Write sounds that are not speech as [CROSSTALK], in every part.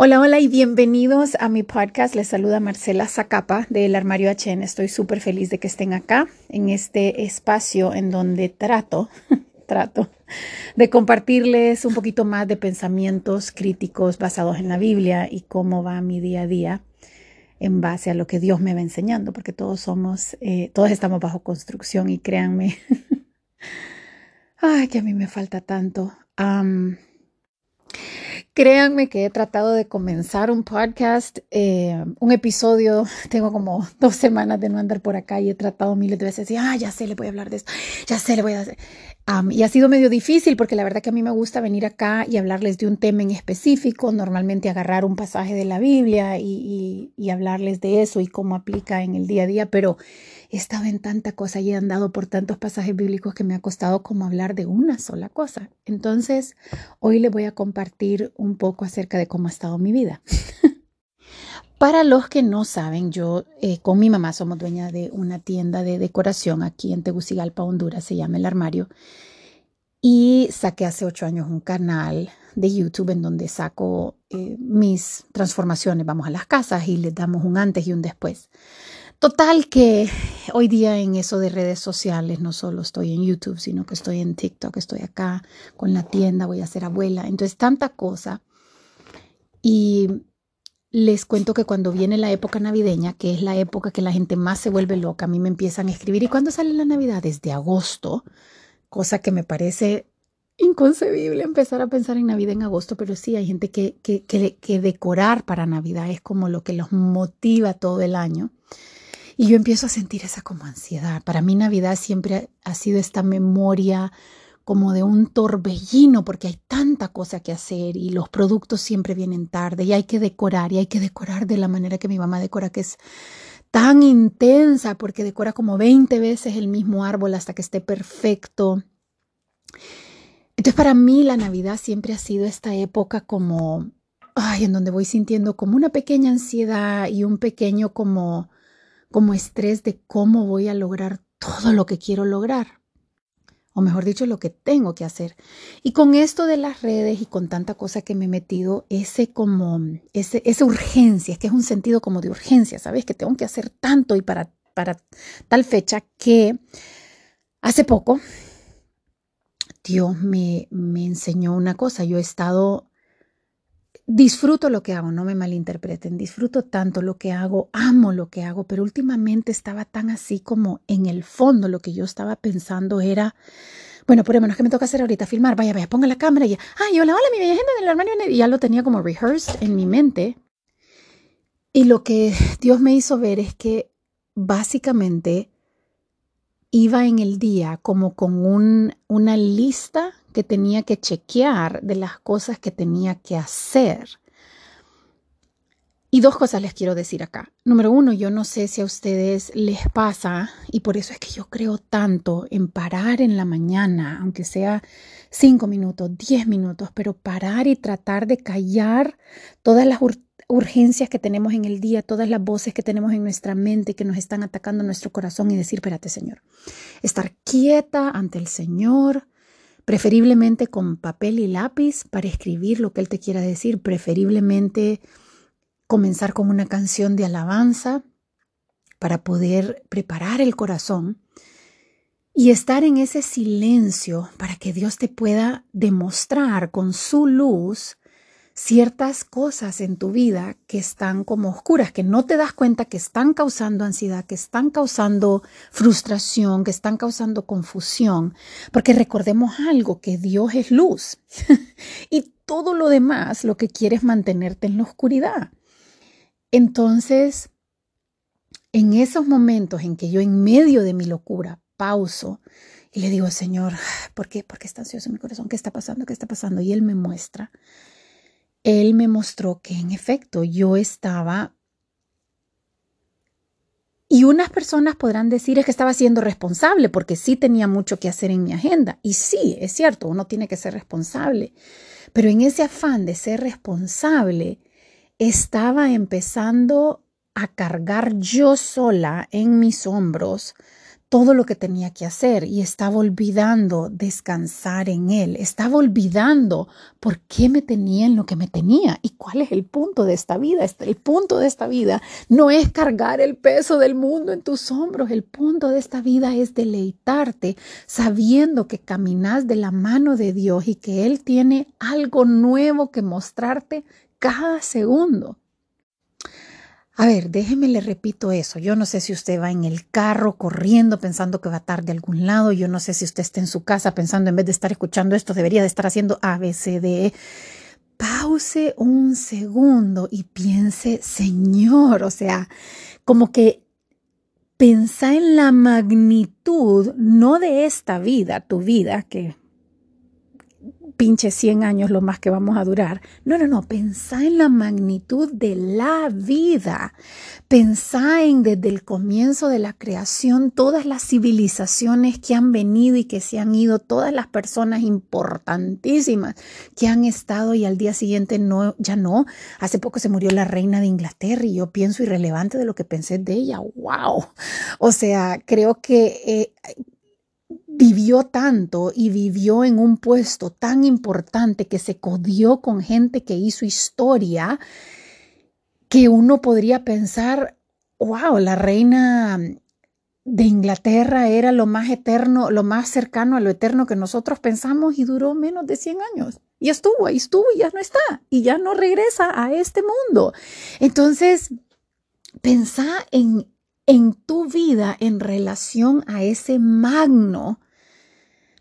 Hola, hola y bienvenidos a mi podcast. Les saluda Marcela Zacapa del Armario HN. Estoy súper feliz de que estén acá en este espacio en donde trato, [LAUGHS] trato de compartirles un poquito más de pensamientos críticos basados en la Biblia y cómo va mi día a día en base a lo que Dios me va enseñando, porque todos somos, eh, todos estamos bajo construcción y créanme, [LAUGHS] ay, que a mí me falta tanto. Créanme que he tratado de comenzar un podcast, eh, un episodio, [LAUGHS] tengo como dos semanas de no andar por acá y he tratado miles de veces y, ah, ya sé, le voy a hablar de esto, ya sé, le voy a hacer. y ha sido medio difícil porque la verdad que a mí me gusta venir acá y hablarles de un tema en específico, normalmente agarrar un pasaje de la Biblia y, y hablarles de eso y cómo aplica en el día a día, pero he estado en tanta cosa y he andado por tantos pasajes bíblicos que me ha costado como hablar de una sola cosa. Entonces, hoy le voy a compartir un poco acerca de cómo ha estado mi vida. [LAUGHS] Para los que no saben, yo eh, con mi mamá somos dueña de una tienda de decoración aquí en Tegucigalpa, Honduras, se llama El Armario. Y saqué hace ocho años un canal de YouTube en donde saco eh, mis transformaciones. Vamos a las casas y les damos un antes y un después. Total que hoy día en eso de redes sociales no solo estoy en YouTube, sino que estoy en TikTok, estoy acá con la tienda, voy a ser abuela. Entonces, tanta cosa. Y les cuento que cuando viene la época navideña, que es la época que la gente más se vuelve loca, a mí me empiezan a escribir. ¿Y cuándo sale la Navidad? Desde agosto, cosa que me parece inconcebible empezar a pensar en Navidad en agosto, pero sí hay gente que, que, que, que decorar para Navidad es como lo que los motiva todo el año. Y yo empiezo a sentir esa como ansiedad. Para mí Navidad siempre ha sido esta memoria como de un torbellino porque hay tanta cosa que hacer y los productos siempre vienen tarde y hay que decorar y hay que decorar de la manera que mi mamá decora que es tan intensa porque decora como 20 veces el mismo árbol hasta que esté perfecto. Entonces para mí la Navidad siempre ha sido esta época como, ay, en donde voy sintiendo como una pequeña ansiedad y un pequeño como como estrés de cómo voy a lograr todo lo que quiero lograr. O mejor dicho, lo que tengo que hacer. Y con esto de las redes y con tanta cosa que me he metido, ese como, ese, esa urgencia, es que es un sentido como de urgencia, ¿sabes? Que tengo que hacer tanto y para, para tal fecha que hace poco Dios me, me enseñó una cosa. Yo he estado disfruto lo que hago, no me malinterpreten, disfruto tanto lo que hago, amo lo que hago, pero últimamente estaba tan así como en el fondo lo que yo estaba pensando era, bueno, por lo menos que me toca hacer ahorita, filmar, vaya, vaya, ponga la cámara y, ay, hola, hola, mi bella gente del armario, y ya lo tenía como rehearsed en mi mente. Y lo que Dios me hizo ver es que básicamente iba en el día como con un, una lista que tenía que chequear de las cosas que tenía que hacer. Y dos cosas les quiero decir acá. Número uno, yo no sé si a ustedes les pasa, y por eso es que yo creo tanto en parar en la mañana, aunque sea cinco minutos, diez minutos, pero parar y tratar de callar todas las urgencias que tenemos en el día, todas las voces que tenemos en nuestra mente que nos están atacando nuestro corazón y decir, espérate Señor, estar quieta ante el Señor, preferiblemente con papel y lápiz para escribir lo que Él te quiera decir, preferiblemente comenzar con una canción de alabanza para poder preparar el corazón y estar en ese silencio para que Dios te pueda demostrar con su luz ciertas cosas en tu vida que están como oscuras, que no te das cuenta que están causando ansiedad, que están causando frustración, que están causando confusión, porque recordemos algo, que Dios es luz [LAUGHS] y todo lo demás lo que quiere es mantenerte en la oscuridad. Entonces, en esos momentos en que yo en medio de mi locura pauso y le digo, Señor, ¿por qué? ¿Por qué está ansioso mi corazón? ¿Qué está pasando? ¿Qué está pasando? Y Él me muestra él me mostró que en efecto yo estaba... Y unas personas podrán decir es que estaba siendo responsable porque sí tenía mucho que hacer en mi agenda. Y sí, es cierto, uno tiene que ser responsable. Pero en ese afán de ser responsable, estaba empezando a cargar yo sola en mis hombros todo lo que tenía que hacer y estaba olvidando descansar en Él. Estaba olvidando por qué me tenía en lo que me tenía y cuál es el punto de esta vida. Este, el punto de esta vida no es cargar el peso del mundo en tus hombros. El punto de esta vida es deleitarte sabiendo que caminas de la mano de Dios y que Él tiene algo nuevo que mostrarte cada segundo. A ver, déjeme le repito eso. Yo no sé si usted va en el carro corriendo pensando que va tarde de algún lado. Yo no sé si usted está en su casa pensando en vez de estar escuchando esto, debería de estar haciendo ABCD. Pause un segundo y piense, Señor, o sea, como que pensa en la magnitud, no de esta vida, tu vida, que pinche 100 años lo más que vamos a durar. No, no, no, pensá en la magnitud de la vida. Pensá en desde el comienzo de la creación todas las civilizaciones que han venido y que se han ido, todas las personas importantísimas que han estado y al día siguiente no, ya no. Hace poco se murió la reina de Inglaterra y yo pienso irrelevante de lo que pensé de ella. ¡Wow! O sea, creo que... Eh, vivió tanto y vivió en un puesto tan importante que se codió con gente que hizo historia, que uno podría pensar, wow, la reina de Inglaterra era lo más eterno, lo más cercano a lo eterno que nosotros pensamos y duró menos de 100 años. Y estuvo, ahí estuvo y ya no está, y ya no regresa a este mundo. Entonces, pensá en, en tu vida en relación a ese magno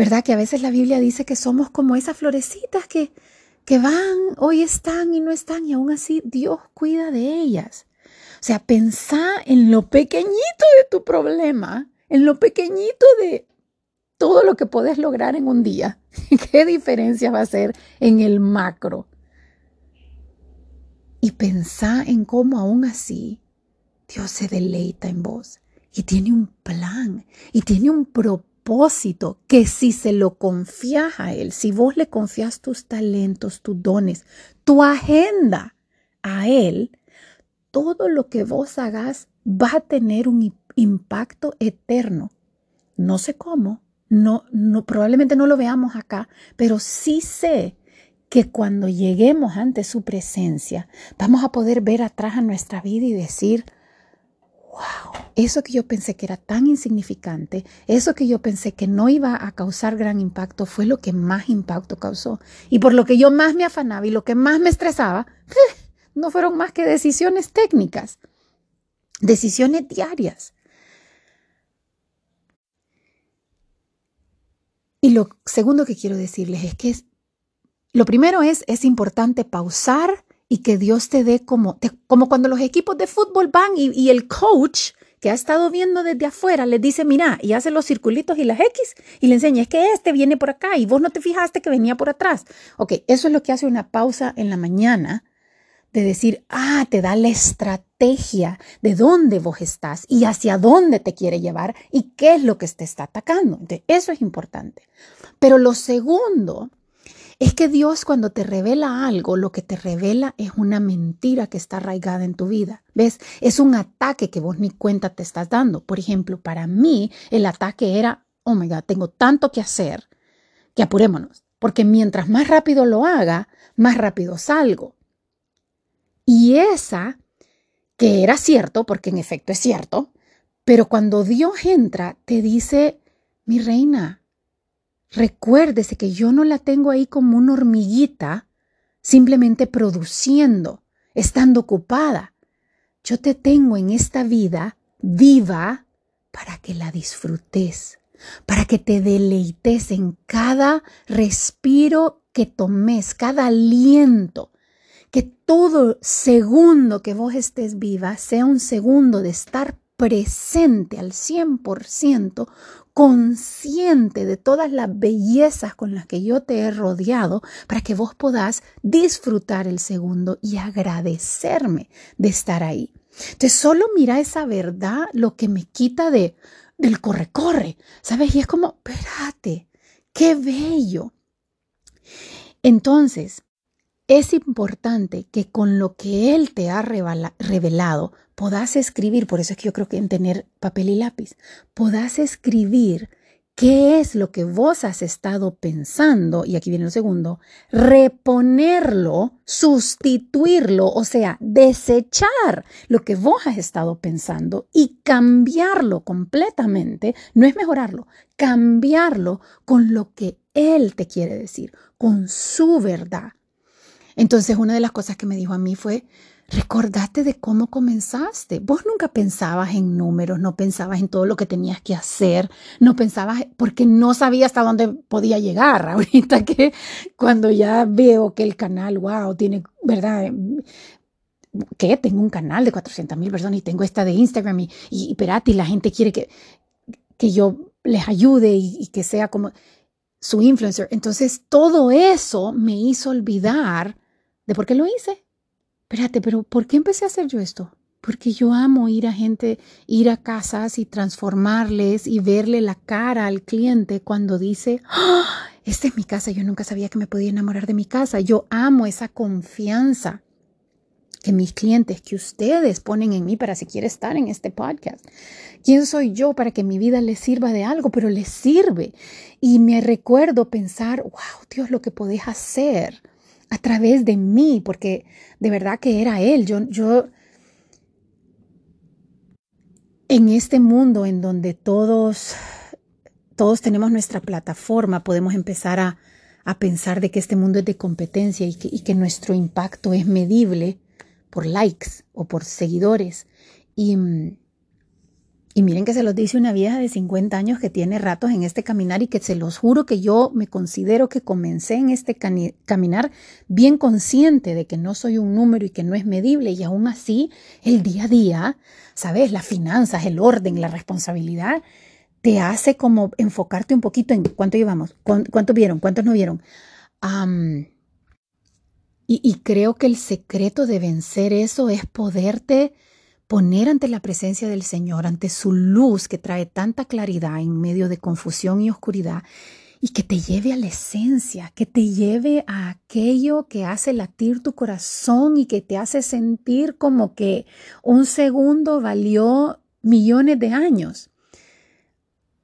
¿Verdad? Que a veces la Biblia dice que somos como esas florecitas que, que van, hoy están y no están, y aún así Dios cuida de ellas. O sea, pensá en lo pequeñito de tu problema, en lo pequeñito de todo lo que puedes lograr en un día. [LAUGHS] ¿Qué diferencia va a hacer en el macro? Y pensá en cómo aún así Dios se deleita en vos y tiene un plan y tiene un propósito que si se lo confías a Él, si vos le confías tus talentos, tus dones, tu agenda a Él, todo lo que vos hagas va a tener un impacto eterno. No sé cómo, no, no, probablemente no lo veamos acá, pero sí sé que cuando lleguemos ante su presencia, vamos a poder ver atrás a nuestra vida y decir, wow, eso que yo pensé que era tan insignificante, eso que yo pensé que no iba a causar gran impacto, fue lo que más impacto causó. Y por lo que yo más me afanaba y lo que más me estresaba, no fueron más que decisiones técnicas, decisiones diarias. Y lo segundo que quiero decirles es que lo primero es, es importante pausar y que Dios te dé como, como cuando los equipos de fútbol van y, el coach que ha estado viendo desde afuera les dice, mira, y hace los circulitos y las X y le enseña, es que este viene por acá y vos no te fijaste que venía por atrás. Ok, eso es lo que hace una pausa en la mañana de decir, ah, te da la estrategia de dónde vos estás y hacia dónde te quiere llevar y qué es lo que te está atacando. eso es importante. Pero lo segundo es que Dios cuando te revela algo, lo que te revela es una mentira que está arraigada en tu vida. ¿Ves? Es un ataque que vos ni cuenta te estás dando. Por ejemplo, para mí el ataque era, oh my God, tengo tanto que hacer que apurémonos, porque mientras más rápido lo haga, más rápido salgo. Y esa, que era cierto, porque en efecto es cierto, pero cuando Dios entra, te dice, mi reina, Recuérdese que yo no la tengo ahí como una hormiguita, simplemente produciendo, estando ocupada. Yo te tengo en esta vida viva para que la disfrutes, para que te deleites en cada respiro que tomes, cada aliento, que todo segundo que vos estés viva sea un segundo de estar presente al 100%, consciente de todas las bellezas con las que yo te he rodeado, para que vos podás disfrutar el segundo y agradecerme de estar ahí. Entonces, solo mira esa verdad lo que me quita de del corre-corre, ¿sabes? Y es como, espérate, qué bello. Entonces, es importante que con lo que Él te ha revelado podás escribir, por eso es que yo creo que en tener papel y lápiz, podás escribir qué es lo que vos has estado pensando, y aquí viene el segundo, reponerlo, sustituirlo, o sea, desechar lo que vos has estado pensando y cambiarlo completamente, no es mejorarlo, cambiarlo con lo que Él te quiere decir, con su verdad. Entonces, una de las cosas que me dijo a mí fue, recordate de cómo comenzaste. Vos nunca pensabas en números, no pensabas en todo lo que tenías que hacer, no pensabas porque no sabía hasta dónde podía llegar. [LAUGHS] Ahorita que cuando ya veo que el canal, wow, tiene, ¿verdad? que tengo un canal de 400 mil personas y tengo esta de Instagram y, y, y la gente quiere que, que yo les ayude y que sea como su influencer. Entonces todo eso me hizo olvidar de por qué lo hice. Espérate, pero ¿por qué empecé a hacer yo esto? Porque yo amo ir a gente, ir a casas y transformarles y verle la cara al cliente cuando dice, ¡Ah! esta es mi casa, yo nunca sabía que me podía enamorar de mi casa. Yo amo esa confianza que mis clientes, que ustedes ponen en mí para si quiere estar en este podcast. ¿Quién soy yo para que mi vida les sirva de algo? Pero les sirve. Y me recuerdo pensar, wow, Dios, lo que podés hacer a través de mí, porque de verdad que era Él. Yo, yo, en este mundo en donde todos, todos tenemos nuestra plataforma, podemos empezar a, a pensar de que este mundo es de competencia y que, y que nuestro impacto es medible por likes o por seguidores. Y, y miren que se los dice una vieja de 50 años que tiene ratos en este caminar y que se los juro que yo me considero que comencé en este caminar bien consciente de que no soy un número y que no es medible y aún así el día a día, ¿sabes? Las finanzas, el orden, la responsabilidad te hace como enfocarte un poquito en cuánto llevamos, cuánto vieron, cuántos no vieron. Y, creo que el secreto de vencer eso es poderte poner ante la presencia del Señor, ante su luz que trae tanta claridad en medio de confusión y oscuridad, y que te lleve a la esencia, que te lleve a aquello que hace latir tu corazón y que te hace sentir como que un segundo valió millones de años.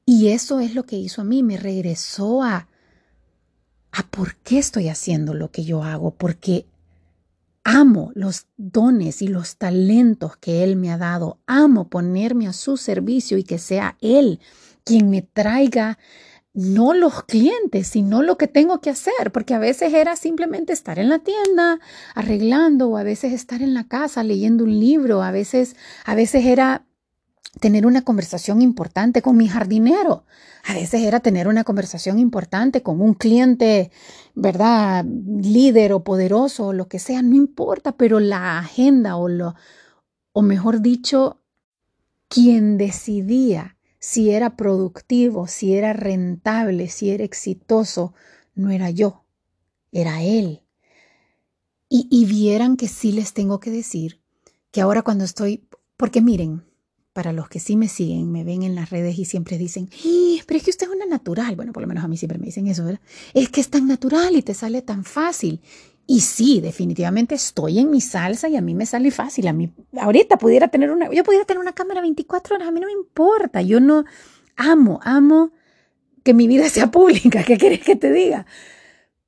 Y eso es lo que hizo a mí, me regresó a a por qué estoy haciendo lo que yo hago, porque amo los dones y los talentos que Él me ha dado, amo ponerme a su servicio y que sea Él quien me traiga no los clientes, sino lo que tengo que hacer, porque a veces era simplemente estar en la tienda arreglando o a veces estar en la casa leyendo un libro, a veces a veces era tener una conversación importante con mi jardinero. A veces era tener una conversación importante con un cliente, ¿verdad? Líder o poderoso o lo que sea, no importa, pero la agenda o lo, o mejor dicho, quien decidía si era productivo, si era rentable, si era exitoso, no era yo, era él. Y, y vieran que sí les tengo que decir que ahora cuando estoy, porque miren, para los que sí me siguen, me ven en las redes y siempre dicen, pero es que usted es una natural. Bueno, por lo menos a mí siempre me dicen eso, ¿verdad? Es que es tan natural y te sale tan fácil. Y sí, definitivamente estoy en mi salsa y a mí me sale fácil. A mí, ahorita pudiera tener una, yo pudiera tener una cámara 24 horas, a mí no me importa. Yo no amo, amo que mi vida sea pública. [LAUGHS] ¿Qué quieres que te diga?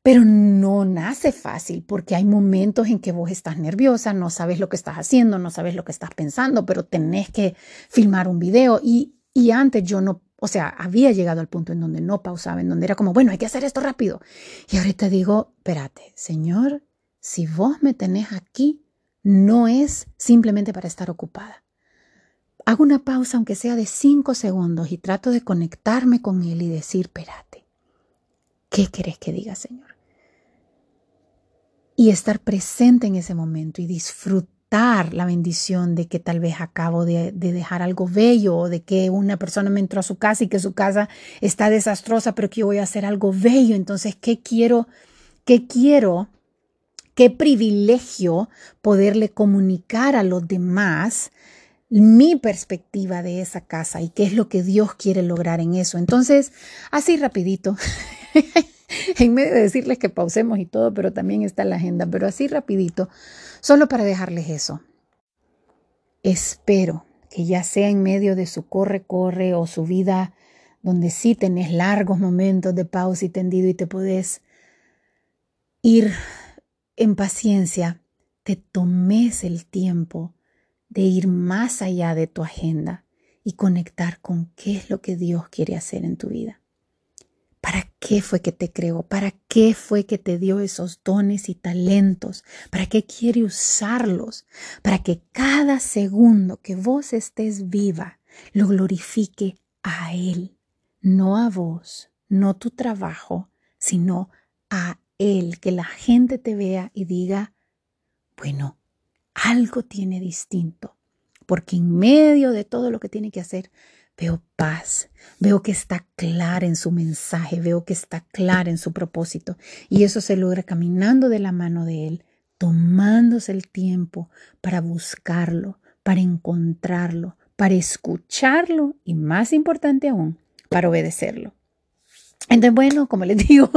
Pero no nace fácil porque hay momentos en que vos estás nerviosa, no sabes lo que estás haciendo, no sabes lo que estás pensando, pero tenés que filmar un video. Y, y antes yo no, o sea, había llegado al punto en donde no pausaba, en donde era como, bueno, hay que hacer esto rápido. Y ahorita digo, espérate, Señor, si vos me tenés aquí, no es simplemente para estar ocupada. Hago una pausa, aunque sea de cinco segundos, y trato de conectarme con Él y decir, espérate, ¿qué querés que diga, Señor? Y estar presente en ese momento y disfrutar la bendición de que tal vez acabo de, dejar algo bello o de que una persona me entró a su casa y que su casa está desastrosa, pero que yo voy a hacer algo bello. Entonces, ¿qué quiero? ¿Qué quiero? Qué privilegio poderle comunicar a los demás mi perspectiva de esa casa y qué es lo que Dios quiere lograr en eso. Entonces, así rapidito. [LAUGHS] [LAUGHS] en medio de decirles que pausemos y todo, pero también está la agenda, pero así rapidito, solo para dejarles eso. Espero que ya sea en medio de su corre-corre o su vida donde sí tenés largos momentos de pausa y tendido y te podés ir en paciencia, te tomes el tiempo de ir más allá de tu agenda y conectar con qué es lo que Dios quiere hacer en tu vida. ¿Para qué fue que te creó? ¿Para qué fue que te dio esos dones y talentos? ¿Para qué quiere usarlos? Para que cada segundo que vos estés viva lo glorifique a Él, no a vos, no tu trabajo, sino a Él, que la gente te vea y diga, bueno, algo tiene distinto, porque en medio de todo lo que tiene que hacer, veo paz, veo que está clara en su mensaje, veo que está clara en su propósito, y eso se logra caminando de la mano de Él, tomándose el tiempo para buscarlo, para encontrarlo, para escucharlo y más importante aún, para obedecerlo. Entonces, bueno, como les [LAUGHS] digo,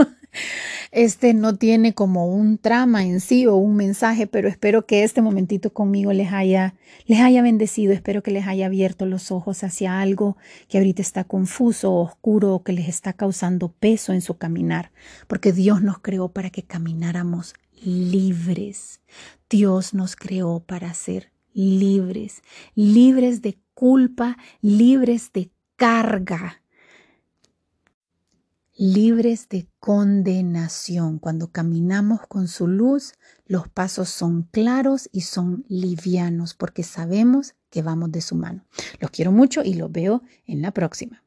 este no tiene como un trama en sí o un mensaje, pero espero que este momentito conmigo les haya, les haya bendecido, espero que les haya abierto los ojos hacia algo que ahorita está confuso, oscuro o que les está causando peso en su caminar, porque Dios nos creó para que camináramos libres. Dios nos creó para ser libres, libres de culpa, libres de carga libres de condenación. Cuando caminamos con su luz, los pasos son claros y son livianos porque sabemos que vamos de su mano. Los quiero mucho y los veo en la próxima.